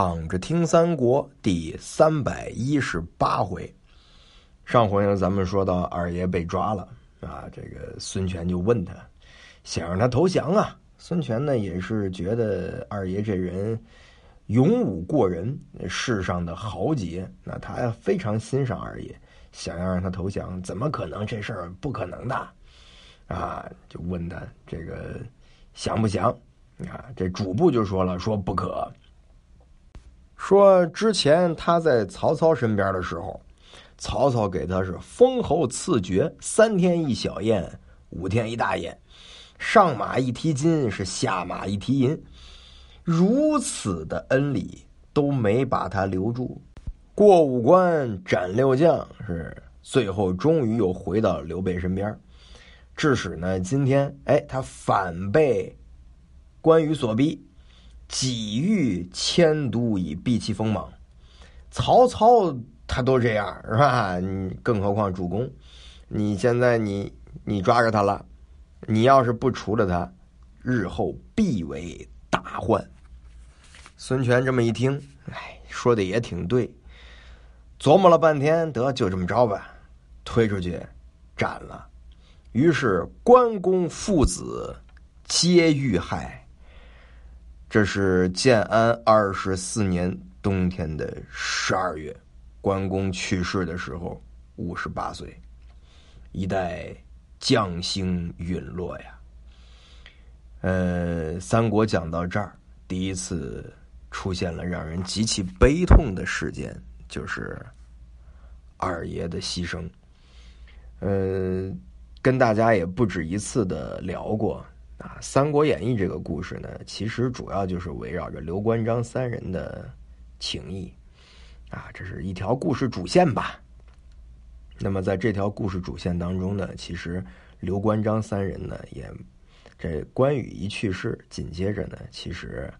躺着听三国第三百一十八回，上回呢，咱们说到二爷被抓了啊，这个孙权就问他，想让他投降啊。孙权呢也是觉得二爷这人勇武过人，世上的豪杰，那他非常欣赏二爷，想要让他投降，怎么可能？这事儿不可能的啊！就问他这个降不降啊？这主簿就说了，说不可。说之前他在曹操身边的时候，曹操给他是封侯赐爵，三天一小宴，五天一大宴，上马一提金，是下马一提银，如此的恩礼都没把他留住。过五关斩六将，是最后终于又回到刘备身边。致使呢，今天哎，他反被关羽所逼。己欲迁都以避其锋芒，曹操他都这样是吧？你更何况主公，你现在你你抓着他了，你要是不除了他，日后必为大患。孙权这么一听，哎，说的也挺对，琢磨了半天，得就这么着吧，推出去斩了。于是关公父子皆遇害。这是建安二十四年冬天的十二月，关公去世的时候五十八岁，一代将星陨落呀。呃，三国讲到这儿，第一次出现了让人极其悲痛的事件，就是二爷的牺牲。呃，跟大家也不止一次的聊过。啊，《三国演义》这个故事呢，其实主要就是围绕着刘关张三人的情谊，啊，这是一条故事主线吧。那么在这条故事主线当中呢，其实刘关张三人呢，也这关羽一去世，紧接着呢，其实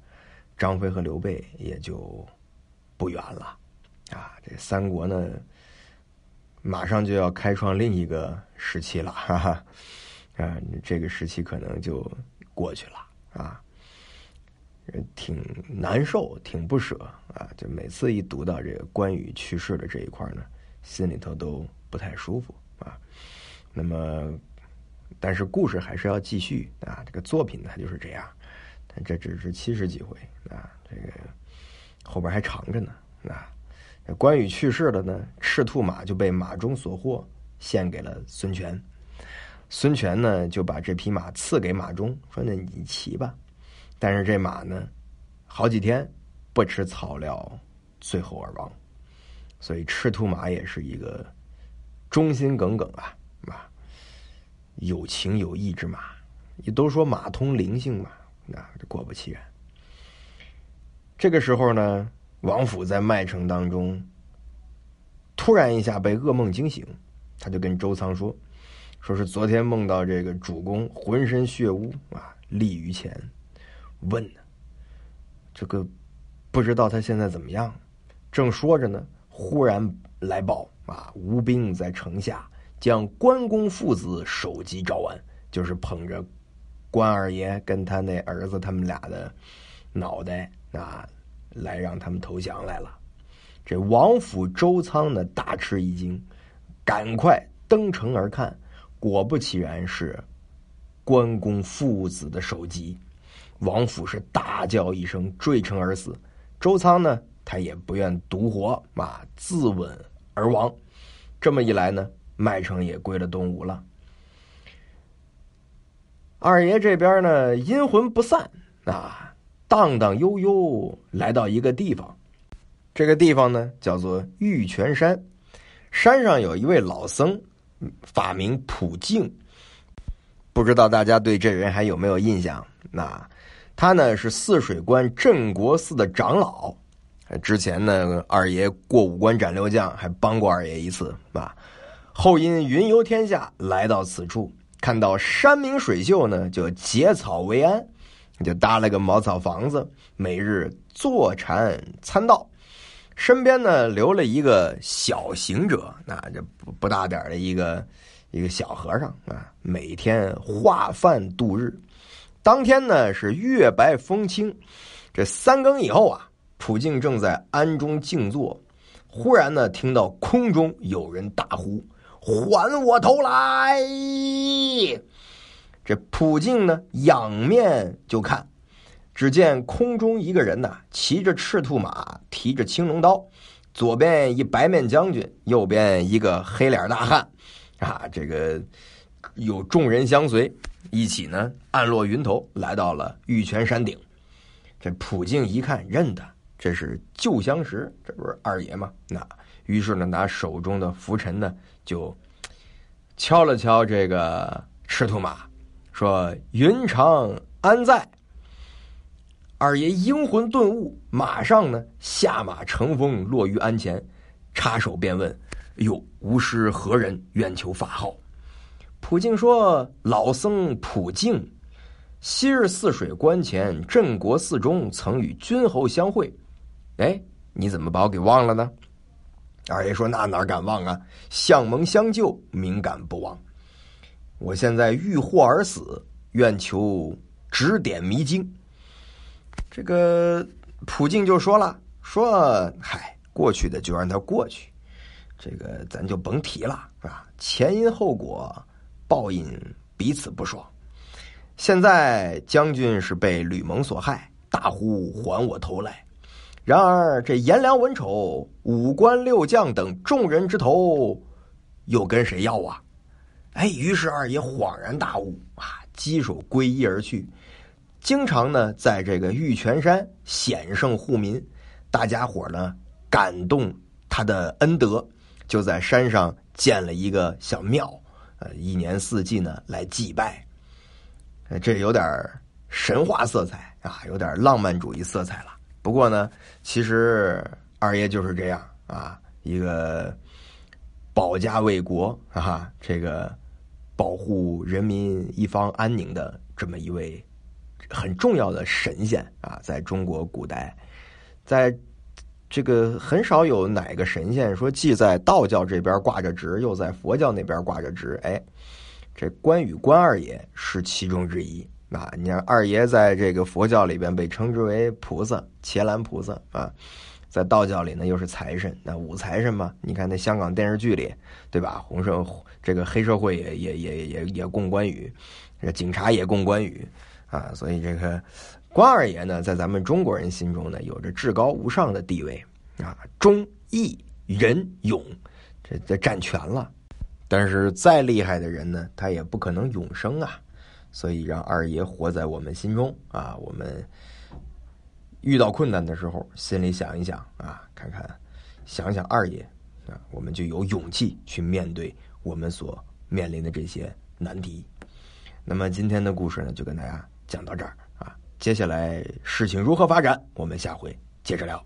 张飞和刘备也就不远了。啊，这三国呢，马上就要开创另一个时期了，哈哈。啊，这个时期可能就过去了啊，挺难受，挺不舍啊。就每次一读到这个关羽去世的这一块呢，心里头都不太舒服啊。那么，但是故事还是要继续啊。这个作品它就是这样，但这只是七十几回啊，这个后边还长着呢啊。关羽去世了呢，赤兔马就被马中所获，献给了孙权。孙权呢，就把这匹马赐给马忠，说：“那你骑吧。”但是这马呢，好几天不吃草料，最后而亡。所以赤兔马也是一个忠心耿耿啊，啊，有情有义之马。也都说马通灵性嘛，那果不其然。这个时候呢，王府在麦城当中，突然一下被噩梦惊醒，他就跟周仓说。说是昨天梦到这个主公浑身血污啊，立于前，问呢，这个不知道他现在怎么样。正说着呢，忽然来报啊，吴兵在城下将关公父子首级招安，就是捧着关二爷跟他那儿子他们俩的脑袋啊，来让他们投降来了。这王府周仓呢大吃一惊，赶快登城而看。果不其然，是关公父子的首级。王府是大叫一声，坠城而死。周仓呢，他也不愿独活，啊，自刎而亡。这么一来呢，麦城也归了东吴了。二爷这边呢，阴魂不散啊，荡荡悠悠来到一个地方。这个地方呢，叫做玉泉山。山上有一位老僧。法名普净，不知道大家对这人还有没有印象？那他呢是泗水关镇国寺的长老。之前呢，二爷过五关斩六将，还帮过二爷一次啊。后因云游天下，来到此处，看到山明水秀呢，就结草为安，就搭了个茅草房子，每日坐禅参道。身边呢留了一个小行者，那这不不大点的一个一个小和尚啊，每天化饭度日。当天呢是月白风清，这三更以后啊，普净正在庵中静坐，忽然呢，听到空中有人大呼：“还我头来！”这普净呢，仰面就看，只见空中一个人呐，骑着赤兔马，提着青龙刀，左边一白面将军，右边一个黑脸大汉，啊，这个有众人相随，一起呢，暗落云头，来到了玉泉山顶。这普净一看，认得，这是旧相识，这不是二爷吗？那于是呢，拿手中的拂尘呢，就敲了敲这个赤兔马。说云长安在？二爷英魂顿悟，马上呢下马乘风落于鞍前，插手便问：“哟，吾师何人？愿求法号。”普净说：“老僧普净，昔日泗水关前镇国寺中曾与君侯相会。哎，你怎么把我给忘了呢？”二爷说：“那哪敢忘啊？相盟相救，敏感不忘。”我现在遇祸而死，愿求指点迷津。这个普京就说了：“说嗨，过去的就让它过去，这个咱就甭提了啊。前因后果，报应彼此不爽。现在将军是被吕蒙所害，大呼还我头来。然而这颜良、文丑、五官六将等众人之头，又跟谁要啊？”哎，于是二爷恍然大悟啊，稽首皈依而去。经常呢，在这个玉泉山显圣护民，大家伙呢感动他的恩德，就在山上建了一个小庙，呃，一年四季呢来祭拜。这有点神话色彩啊，有点浪漫主义色彩了。不过呢，其实二爷就是这样啊，一个。保家卫国啊，这个保护人民一方安宁的这么一位很重要的神仙啊，在中国古代，在这个很少有哪个神仙说既在道教这边挂着职，又在佛教那边挂着职。哎，这关羽关二爷是其中之一啊。你看二爷在这个佛教里边被称之为菩萨，伽蓝菩萨啊。在道教里呢，又是财神，那五财神嘛？你看那香港电视剧里，对吧？红社这个黑社会也也也也也供关羽，警察也供关羽啊。所以这个关二爷呢，在咱们中国人心中呢，有着至高无上的地位啊，忠义仁勇，这这占全了。但是再厉害的人呢，他也不可能永生啊。所以让二爷活在我们心中啊，我们。遇到困难的时候，心里想一想啊，看看，想想二爷啊，我们就有勇气去面对我们所面临的这些难题。那么今天的故事呢，就跟大家讲到这儿啊，接下来事情如何发展，我们下回接着聊。